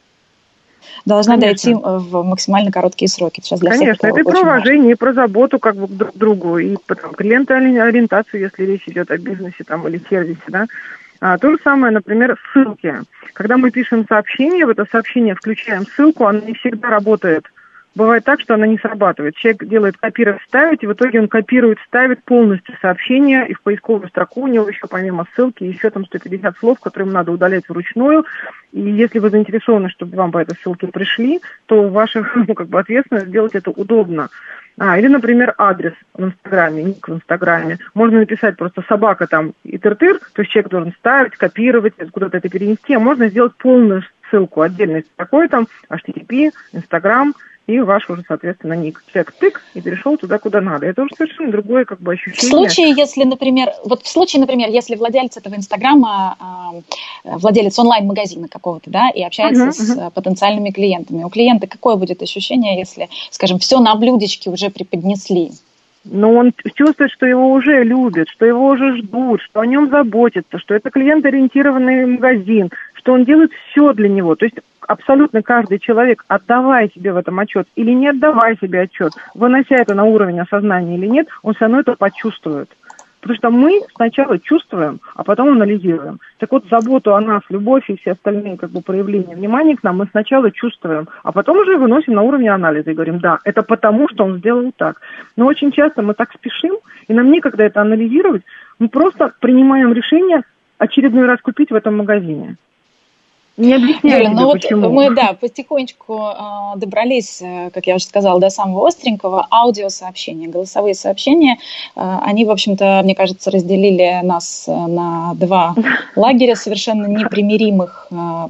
B: должна Конечно. дойти в максимально короткие сроки.
C: Сейчас для Конечно, всех, это и про уважение, и про заботу как бы друг к другу, и потом клиентоориентацию, если речь идет о бизнесе там, или сервисе, да. А, то же самое, например, ссылки. Когда мы пишем сообщение, в это сообщение включаем ссылку, оно не всегда работает бывает так, что она не срабатывает. Человек делает копировать, ставить, и в итоге он копирует, ставит полностью сообщение, и в поисковую строку у него еще помимо ссылки еще там 150 слов, которые ему надо удалять вручную. И если вы заинтересованы, чтобы вам по этой ссылке пришли, то ваша [laughs] ну, как бы ответственность сделать это удобно. А, или, например, адрес в Инстаграме, ник в Инстаграме. Можно написать просто собака там и тыр-тыр, то есть человек должен ставить, копировать, куда-то это перенести, а можно сделать полную ссылку отдельной такой там, HTTP, Инстаграм, и ваш уже, соответственно, ник. Человек тык и перешел туда, куда надо. Это уже совершенно другое как бы ощущение.
B: В случае, если, например, вот в случае, например, если владелец этого Инстаграма, э, владелец онлайн-магазина какого-то, да, и общается uh-huh, с uh-huh. потенциальными клиентами, у клиента какое будет ощущение, если, скажем, все на блюдечке уже преподнесли?
C: Но он чувствует, что его уже любят, что его уже ждут, что о нем заботятся, что это клиент-ориентированный магазин, что он делает все для него. То есть абсолютно каждый человек, отдавая себе в этом отчет или не отдавая себе отчет, вынося это на уровень осознания или нет, он все равно это почувствует. Потому что мы сначала чувствуем, а потом анализируем. Так вот, заботу о нас, любовь и все остальные как бы, проявления внимания к нам мы сначала чувствуем, а потом уже выносим на уровень анализа и говорим, да, это потому, что он сделал так. Но очень часто мы так спешим, и нам некогда это анализировать, мы просто принимаем решение очередной раз купить в этом магазине.
B: Не объясняю Юля, ну вот почему. мы, да, потихонечку э, добрались, э, как я уже сказала, до самого остренького. Аудиосообщения, голосовые сообщения, э, они, в общем-то, мне кажется, разделили нас э, на два [laughs] лагеря совершенно непримиримых. Э,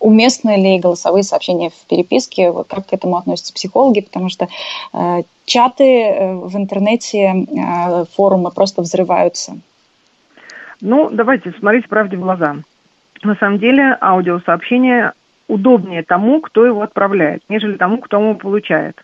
B: уместны ли голосовые сообщения в переписке? Вот как к этому относятся психологи? Потому что э, чаты в интернете, э, форумы просто взрываются.
C: Ну, давайте смотреть правде в глаза на самом деле аудиосообщение удобнее тому, кто его отправляет, нежели тому, кто его получает.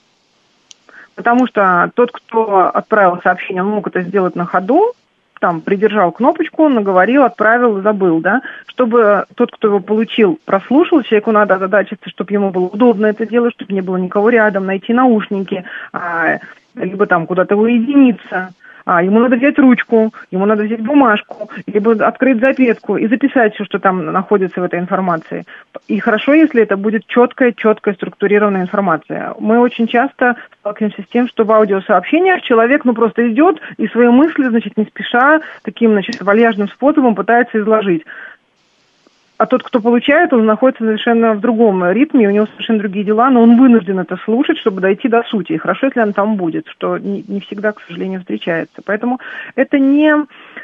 C: Потому что тот, кто отправил сообщение, мог это сделать на ходу, там придержал кнопочку, наговорил, отправил, забыл, да, чтобы тот, кто его получил, прослушал, человеку надо озадачиться, чтобы ему было удобно это делать, чтобы не было никого рядом, найти наушники, а, либо там куда-то уединиться а, ему надо взять ручку, ему надо взять бумажку, либо открыть записку и записать все, что там находится в этой информации. И хорошо, если это будет четкая, четкая, структурированная информация. Мы очень часто сталкиваемся с тем, что в аудиосообщениях человек ну просто идет и свои мысли, значит, не спеша, таким, значит, вальяжным способом пытается изложить а тот, кто получает, он находится совершенно в другом ритме, у него совершенно другие дела, но он вынужден это слушать, чтобы дойти до сути. И хорошо, если он там будет, что не, не всегда, к сожалению, встречается. Поэтому это не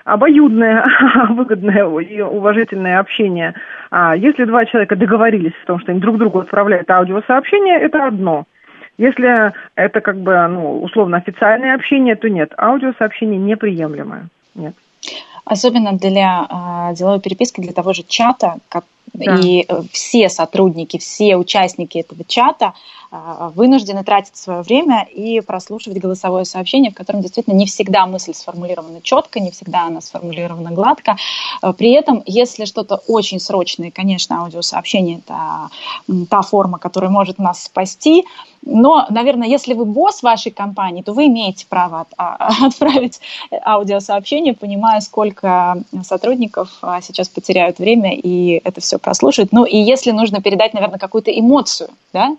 C: обоюдное, [laughs] а выгодное и уважительное общение. А если два человека договорились о том, что они друг другу отправляют аудиосообщение, это одно. Если это как бы ну, условно официальное общение, то нет, аудиосообщение неприемлемое. Нет.
B: Особенно для э, деловой переписки, для того же чата, как и э, все сотрудники, все участники этого чата э, вынуждены тратить свое время и прослушивать голосовое сообщение, в котором действительно не всегда мысль сформулирована четко, не всегда она сформулирована гладко. Э, при этом, если что-то очень срочное, конечно, аудиосообщение – это та форма, которая может нас спасти, но, наверное, если вы босс вашей компании, то вы имеете право от, а, [laughs] отправить аудиосообщение, понимая, сколько сотрудников а, сейчас потеряют время и это все прослушают. Ну и если нужно передать, наверное, какую-то эмоцию, да,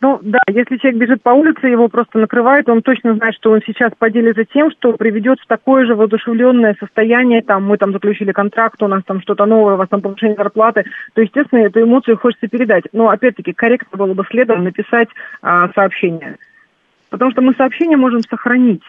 C: ну да, если человек бежит по улице, его просто накрывает, он точно знает, что он сейчас поделится тем, что приведет в такое же воодушевленное состояние, там, мы там заключили контракт, у нас там что-то новое, у вас там повышение зарплаты, то, естественно, эту эмоцию хочется передать. Но, опять-таки, корректно было бы следом написать а, сообщение. Потому что мы сообщение можем сохранить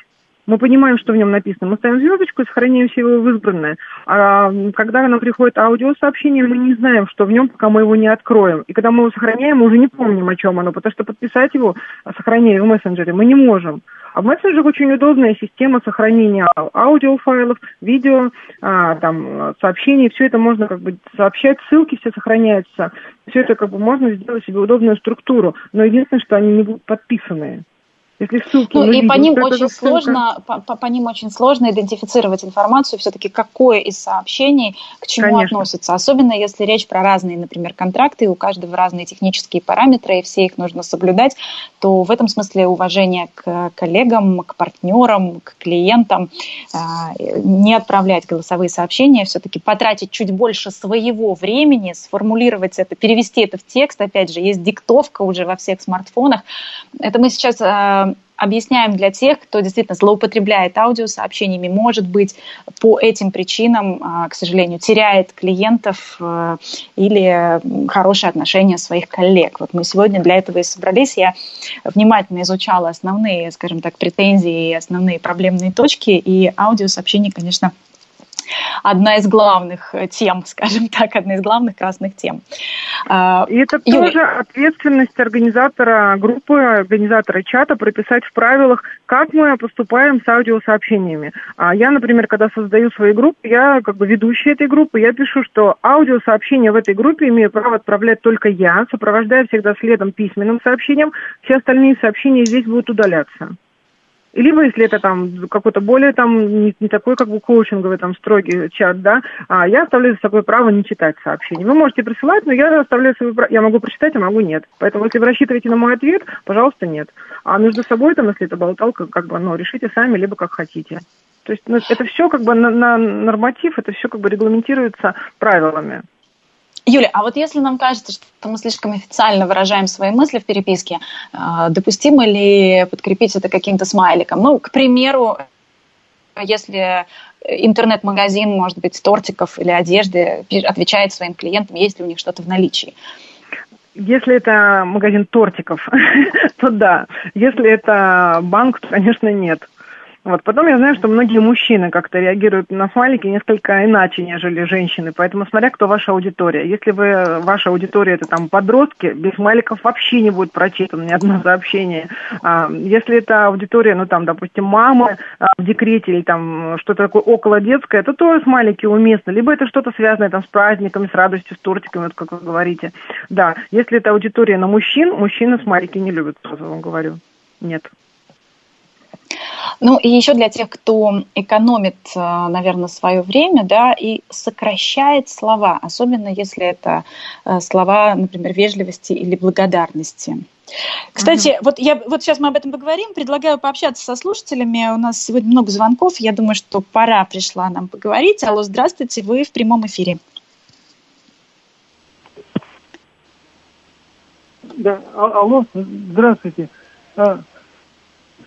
C: мы понимаем, что в нем написано. Мы ставим звездочку и сохраняем все его в избранное. А когда нам приходит аудиосообщение, мы не знаем, что в нем, пока мы его не откроем. И когда мы его сохраняем, мы уже не помним, о чем оно, потому что подписать его, сохраняя в мессенджере, мы не можем. А в мессенджерах очень удобная система сохранения аудиофайлов, видео, а, там, сообщений. Все это можно как бы сообщать, ссылки все сохраняются. Все это как бы можно сделать себе удобную структуру. Но единственное, что они не будут подписанные.
B: Если ссылки ну, и по ним очень сложно, по, по, по ним очень сложно идентифицировать информацию, все-таки какое из сообщений к чему Конечно. относится. Особенно если речь про разные, например, контракты, и у каждого разные технические параметры, и все их нужно соблюдать, то в этом смысле уважение к коллегам, к партнерам, к клиентам, а, не отправлять голосовые сообщения, все-таки потратить чуть больше своего времени, сформулировать это, перевести это в текст. Опять же, есть диктовка уже во всех смартфонах. Это мы сейчас а, объясняем для тех, кто действительно злоупотребляет аудиосообщениями, может быть, по этим причинам, а, к сожалению, теряет клиентов э, или хорошие отношения своих коллег. Вот мы сегодня для этого и собрались. Я внимательно изучала основные, скажем так, претензии и основные проблемные точки, и аудиосообщения, конечно, одна из главных э, тем, [laughs] скажем так, одна из главных красных тем.
C: А, И это Юлия. тоже ответственность организатора группы, организатора чата прописать в правилах, как мы поступаем с аудиосообщениями. А я, например, когда создаю свои группы, я как бы ведущая этой группы, я пишу, что аудиосообщения в этой группе имею право отправлять только я, сопровождая всегда следом письменным сообщением, все остальные сообщения здесь будут удаляться. Либо, если это там какой-то более там не, не такой как бы коучинговый там строгий чат, да, а я оставляю за собой право не читать сообщения. Вы можете присылать, но я оставляю свое право, я могу прочитать, а могу нет. Поэтому, если вы рассчитываете на мой ответ, пожалуйста, нет. А между собой там, если это болталка, как бы, ну, решите сами, либо как хотите. То есть ну, это все как бы на, на норматив, это все как бы регламентируется правилами.
B: Юля, а вот если нам кажется, что мы слишком официально выражаем свои мысли в переписке, а, допустимо ли подкрепить это каким-то смайликом? Ну, к примеру, если интернет-магазин, может быть, тортиков или одежды отвечает своим клиентам, есть ли у них что-то в наличии.
C: Если это магазин тортиков, [laughs] то да. Если это банк, то, конечно, нет. Вот. Потом я знаю, что многие мужчины как-то реагируют на смайлики несколько иначе, нежели женщины. Поэтому смотря, кто ваша аудитория. Если вы, ваша аудитория это там подростки, без смайликов вообще не будет прочитано ни одно сообщение. А, если это аудитория, ну там, допустим, мамы а, в декрете или там что-то такое около детское, то тоже смайлики уместны. Либо это что-то связанное там с праздниками, с радостью, с тортиками, вот как вы говорите. Да, если это аудитория на мужчин, мужчины смайлики не любят, сразу вам говорю. Нет.
B: Ну и еще для тех, кто экономит, э, наверное, свое время, да, и сокращает слова, особенно если это э, слова, например, вежливости или благодарности. Кстати, uh-huh. вот я вот сейчас мы об этом поговорим. Предлагаю пообщаться со слушателями. У нас сегодня много звонков. Я думаю, что пора пришла нам поговорить. Алло, здравствуйте, вы в прямом эфире.
D: Да, а, алло, здравствуйте.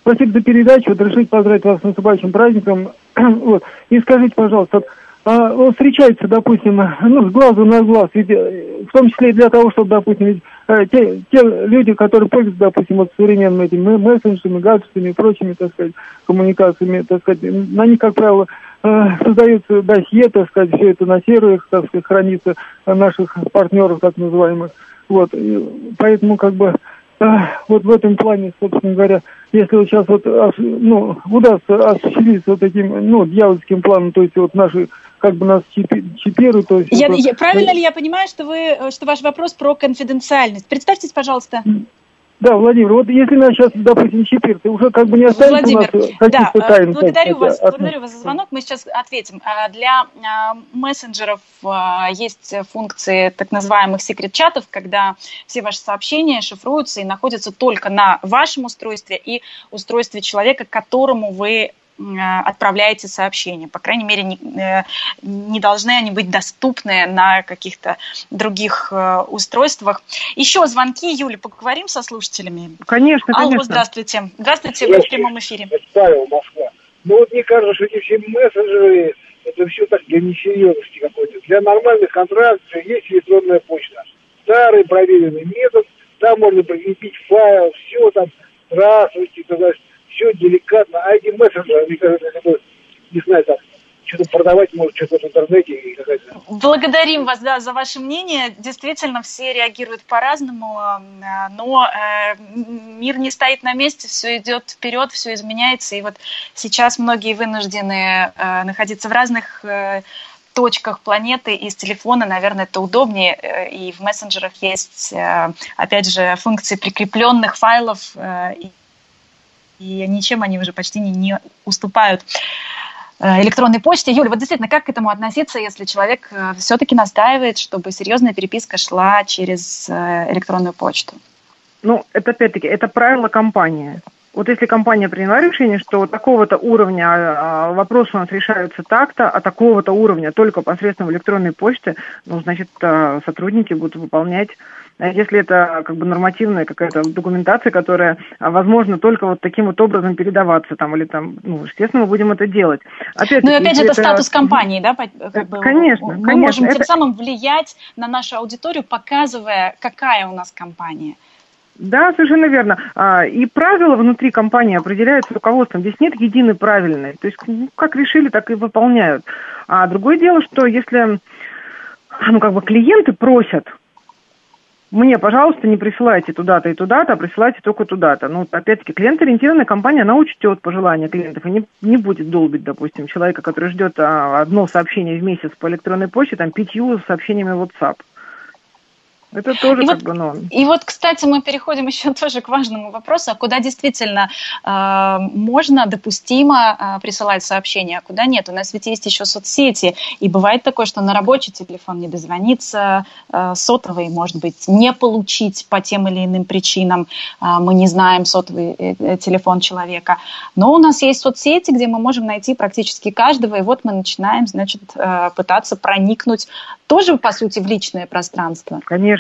D: Спасибо за передачу. Вот решить поздравить вас с наступающим праздником. [clears throat] вот. И скажите, пожалуйста, а, он встречается, допустим, ну, с глазу на глаз, ведь, э, в том числе и для того, чтобы, допустим, ведь, э, те, те люди, которые пользуются, допустим, вот современными этими мессенджерами, гаджетами и прочими, так сказать, коммуникациями, так сказать, на них, как правило, э, создаются досье, так сказать, все это на серверах, так сказать, хранится наших партнеров, так называемых. Вот, и поэтому, как бы, вот в этом плане, собственно говоря, если вот сейчас вот ну, удастся осуществиться вот таким, ну, дьявольским планом, то есть вот наши как бы нас чипируют. То есть
B: я, это... я, правильно ли я понимаю, что вы, что ваш вопрос про конфиденциальность? Представьтесь, пожалуйста.
D: Да, Владимир, вот если нас сейчас, допустим, чипир, ты уже как бы не останется
B: Владимир, у нас каких-то да, тайн. Благодарю вас, от... благодарю вас за звонок, мы сейчас ответим. А, для а, мессенджеров а, есть функции так называемых секрет-чатов, когда все ваши сообщения шифруются и находятся только на вашем устройстве и устройстве человека, которому вы Э, отправляете сообщения. По крайней мере, не, э, не должны они быть доступны на каких-то других э, устройствах. Еще звонки, Юля, поговорим со слушателями?
C: Конечно,
B: Алло,
C: конечно.
B: здравствуйте. Здравствуйте, вы в прямом эфире.
E: Павел, Москва. Ну вот мне кажется, что эти все мессенджеры, это все так для несерьезности какой-то. Для нормальных контрактов есть электронная почта. Старый проверенный метод, там можно прикрепить файл, все там, здравствуйте, тогда все деликатно. А эти мессенджеры, мне не знаю, так, что-то продавать может что-то в интернете. И
B: Благодарим вас да, за ваше мнение. Действительно, все реагируют по-разному, э, но э, мир не стоит на месте, все идет вперед, все изменяется. И вот сейчас многие вынуждены э, находиться в разных э, точках планеты и с телефона, наверное, это удобнее. И в мессенджерах есть, опять же, функции прикрепленных файлов и ничем они уже почти не, не уступают э, электронной почте. Юля, вот действительно, как к этому относиться, если человек э, все-таки настаивает, чтобы серьезная переписка шла через э, электронную почту?
C: Ну, это опять-таки, это правило компании. Вот если компания приняла решение, что такого-то уровня а, вопросы у нас решаются так-то, а такого-то уровня только посредством электронной почты, ну, значит, сотрудники будут выполнять а если это как бы нормативная какая-то документация, которая, а, возможно, только вот таким вот образом передаваться там, или там, ну, естественно, мы будем это делать.
B: Опять ну и опять же, это, это статус компании, да? Как
C: бы конечно,
B: мы
C: конечно.
B: можем это... тем самым влиять на нашу аудиторию, показывая, какая у нас компания.
C: Да, совершенно верно. А, и правила внутри компании определяются руководством. Здесь нет единой правильной. То есть, ну, как решили, так и выполняют. А другое дело, что если ну, как бы клиенты просят, мне, пожалуйста, не присылайте туда-то и туда-то, а присылайте только туда-то. Ну, опять-таки, клиент-ориентированная компания, она учтет пожелания клиентов и не, не будет долбить, допустим, человека, который ждет а, одно сообщение в месяц по электронной почте, там, пятью сообщениями в WhatsApp. Это тоже
B: и
C: как
B: вот,
C: бы, ну...
B: И вот, кстати, мы переходим [laughs] еще тоже к важному вопросу, а куда действительно э, можно, допустимо э, присылать сообщения, а куда нет. У нас ведь есть еще соцсети, и бывает такое, что на рабочий телефон не дозвониться, э, сотовый, может быть, не получить по тем или иным причинам, э, мы не знаем сотовый э, телефон человека. Но у нас есть соцсети, где мы можем найти практически каждого, и вот мы начинаем, значит, э, пытаться проникнуть тоже, по сути, в личное пространство.
C: Конечно.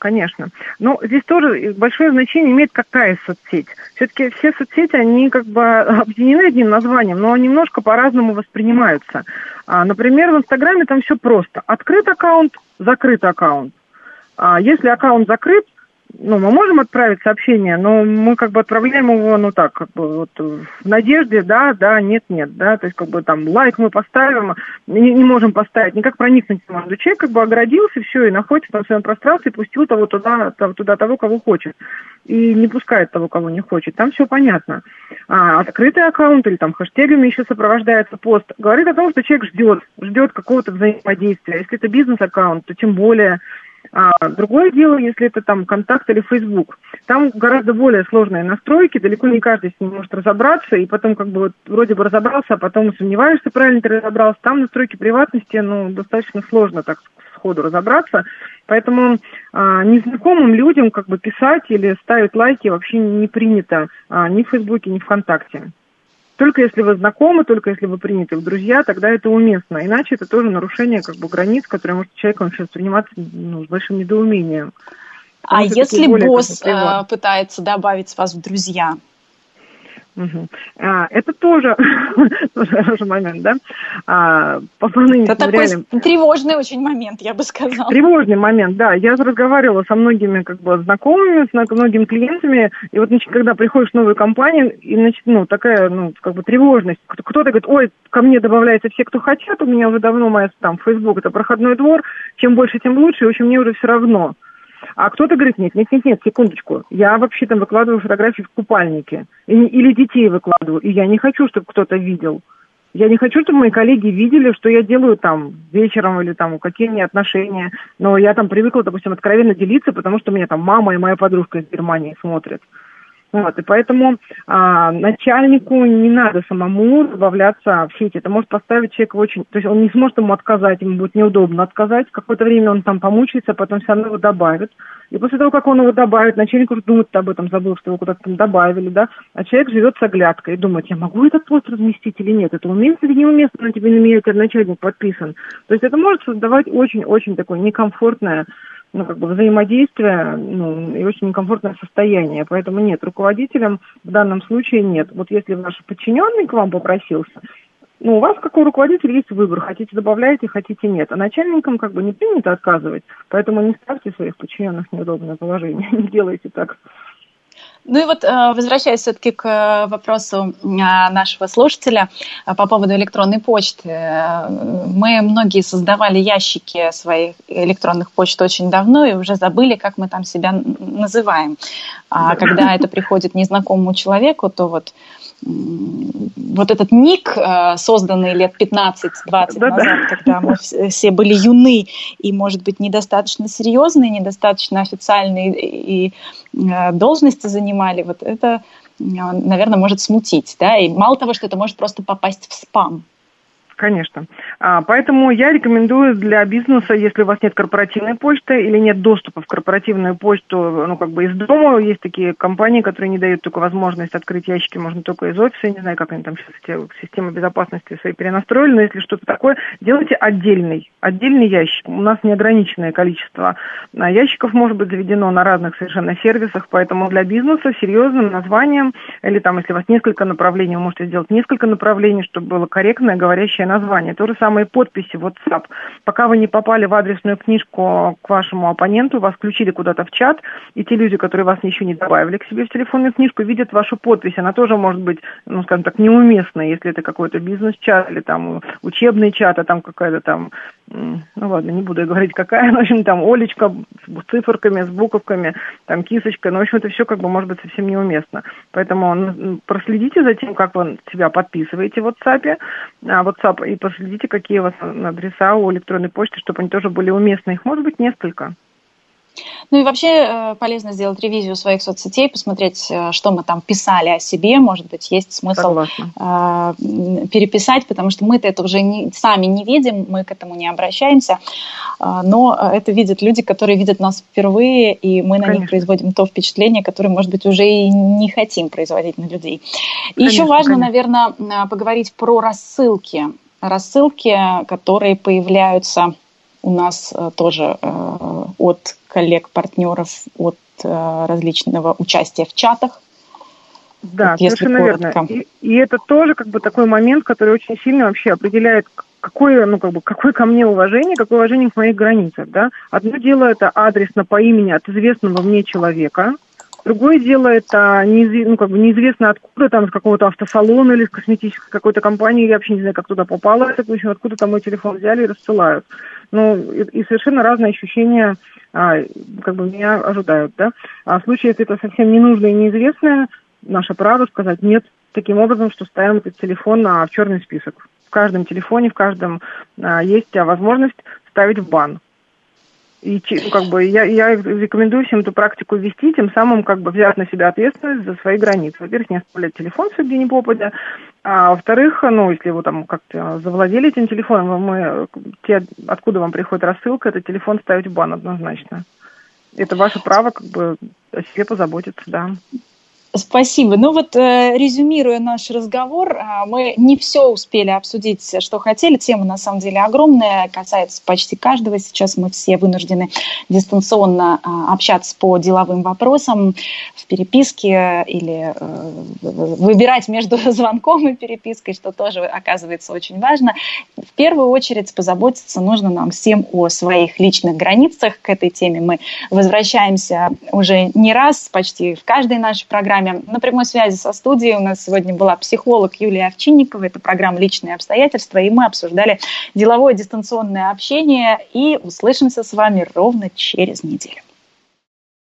C: Конечно. Но здесь тоже большое значение имеет какая соцсеть. Все-таки все соцсети, они как бы объединены одним названием, но немножко по-разному воспринимаются. А, например, в Инстаграме там все просто. Открыт аккаунт, закрыт аккаунт. А если аккаунт закрыт, ну, мы можем отправить сообщение, но мы как бы отправляем его, ну так, как бы вот в надежде, да, да, нет, нет, да, то есть как бы там лайк мы поставим, не, не можем поставить, никак проникнуть не можем. Человек как бы оградился, все, и находится в своем пространстве, пустил того туда, там, туда того, кого хочет, и не пускает того, кого не хочет. Там все понятно. А открытый аккаунт или там хэштегами еще сопровождается пост, говорит о том, что человек ждет, ждет какого-то взаимодействия. Если это бизнес-аккаунт, то тем более а, другое дело, если это там контакт или Facebook. Там гораздо более сложные настройки, далеко не каждый с ним может разобраться, и потом как бы вот вроде бы разобрался, а потом сомневаешься, правильно ты разобрался. Там настройки приватности, ну, достаточно сложно так сходу разобраться. Поэтому а, незнакомым людям как бы писать или ставить лайки вообще не принято а, ни в Фейсбуке, ни ВКонтакте. Только если вы знакомы, только если вы приняты в друзья, тогда это уместно. Иначе это тоже нарушение как бы, границ, которые может человеком сейчас восприниматься ну, с большим недоумением.
B: А если более, босс как бы, э, пытается добавить вас в друзья?
C: Угу. А, это тоже, [laughs] тоже хороший момент, да? А,
B: по это такой тревожный очень момент, я бы сказала.
C: Тревожный момент, да. Я разговаривала со многими как бы знакомыми, с многими клиентами, и вот значит, когда приходишь в новую компанию, и значит, ну, такая, ну, как бы тревожность. Кто-то говорит, ой, ко мне добавляются все, кто хотят, у меня уже давно моя там Facebook это проходной двор, чем больше, тем лучше, и, в общем, мне уже все равно. А кто-то говорит, нет, нет, нет, нет, секундочку, я вообще там выкладываю фотографии в купальнике, или детей выкладываю, и я не хочу, чтобы кто-то видел. Я не хочу, чтобы мои коллеги видели, что я делаю там вечером или там какие у отношения. Но я там привыкла, допустим, откровенно делиться, потому что меня там мама и моя подружка из Германии смотрят. Вот, и поэтому а, начальнику не надо самому добавляться в сети. Это может поставить человека очень... То есть он не сможет ему отказать, ему будет неудобно отказать. Какое-то время он там помучается, потом все равно его добавит. И после того, как он его добавит, начальник уже думает об этом, забыл, что его куда-то там добавили, да, а человек живет с оглядкой и думает, я могу этот пост разместить или нет, это уместно или неуместно на тебе на меня начальник подписан. То есть это может создавать очень-очень такое некомфортное ну, как бы взаимодействие ну, и очень некомфортное состояние. Поэтому нет, руководителям в данном случае нет. Вот если ваш подчиненный к вам попросился, ну, у вас, как у руководителя, есть выбор. Хотите добавляете, хотите нет. А начальникам как бы не принято отказывать. Поэтому не ставьте своих подчиненных в неудобное положение. [laughs] Не делайте так.
B: Ну и вот э, возвращаясь все-таки к э, вопросу э, нашего слушателя по поводу электронной почты. Мы многие создавали ящики своих электронных почт очень давно и уже забыли, как мы там себя называем. А когда это приходит незнакомому человеку, то вот вот этот ник, э, созданный лет 15-20 назад, когда мы все были юны и, может быть, недостаточно серьезные, недостаточно официальные и э, должности занимали, вот это, наверное, может смутить. Да? И мало того, что это может просто попасть в спам.
C: Конечно. А, поэтому я рекомендую для бизнеса, если у вас нет корпоративной почты или нет доступа в корпоративную почту, ну, как бы из дома, есть такие компании, которые не дают только возможность открыть ящики, можно только из офиса, я не знаю, как они там сейчас эти системы безопасности свои перенастроили, но если что-то такое, делайте отдельный, отдельный ящик. У нас неограниченное количество а, ящиков может быть заведено на разных совершенно сервисах, поэтому для бизнеса серьезным названием, или там, если у вас несколько направлений, вы можете сделать несколько направлений, чтобы было корректное, говорящее название. То же самое подписи WhatsApp. Пока вы не попали в адресную книжку к вашему оппоненту, вас включили куда-то в чат, и те люди, которые вас еще не добавили к себе в телефонную книжку, видят вашу подпись. Она тоже может быть, ну, скажем так, неуместная, если это какой-то бизнес-чат или там учебный чат, а там какая-то там ну ладно, не буду говорить какая, но, в общем, там Олечка с циферками, с буковками, там кисочка, но, в общем, это все как бы может быть совсем неуместно. Поэтому ну, проследите за тем, как вы себя подписываете в WhatsApp, а, WhatsApp и проследите, какие у вас адреса у электронной почты, чтобы они тоже были уместны. Их может быть несколько.
B: Ну и вообще э, полезно сделать ревизию своих соцсетей, посмотреть, э, что мы там писали о себе. Может быть, есть смысл Согласна. Э, переписать, потому что мы-то это уже не, сами не видим, мы к этому не обращаемся. Но это видят люди, которые видят нас впервые, и мы на Конечно. них производим то впечатление, которое, может быть, уже и не хотим производить на людей. И конечно, еще важно, конечно. наверное, поговорить про рассылки. Рассылки, которые появляются у нас тоже от коллег-партнеров от э, различного участия в чатах.
C: Да, вот, совершенно верно. И, и это тоже как бы такой момент, который очень сильно вообще определяет, какое, ну, как бы, какое ко мне уважение, какое уважение к моих границах, да. Одно дело это адресно по имени от известного мне человека, Другое дело, это неиз... ну, как бы неизвестно откуда, там, с какого-то автосалона или с косметической какой-то компании, я вообще не знаю, как туда попало, это, в общем, откуда там мой телефон взяли и рассылают. Ну, и, и совершенно разные ощущения а, как бы меня ожидают, да. А в случае, если это совсем ненужное и неизвестное, наше право сказать нет таким образом, что ставим этот телефон на, в черный список. В каждом телефоне, в каждом а, есть а, возможность ставить в бан. И ну, как бы я, я рекомендую всем эту практику ввести, тем самым как бы взять на себя ответственность за свои границы. Во-первых, не оставлять телефон где ни попадя, а во-вторых, ну, если вы там как-то завладели этим телефоном, мы, те, откуда вам приходит рассылка, этот телефон ставить в бан однозначно. Это ваше право как бы о себе позаботиться, да.
B: Спасибо. Ну вот, э, резюмируя наш разговор, э, мы не все успели обсудить, что хотели. Тема, на самом деле, огромная, касается почти каждого. Сейчас мы все вынуждены дистанционно э, общаться по деловым вопросам в переписке или выбирать между [laughs] звонком и перепиской, что тоже оказывается очень важно. В первую очередь позаботиться нужно нам всем о своих личных границах. К этой теме мы возвращаемся уже не раз, почти в каждой нашей программе программе. На прямой связи со студией у нас сегодня была психолог Юлия Овчинникова. Это программа «Личные обстоятельства», и мы обсуждали деловое дистанционное общение. И услышимся с вами ровно через неделю.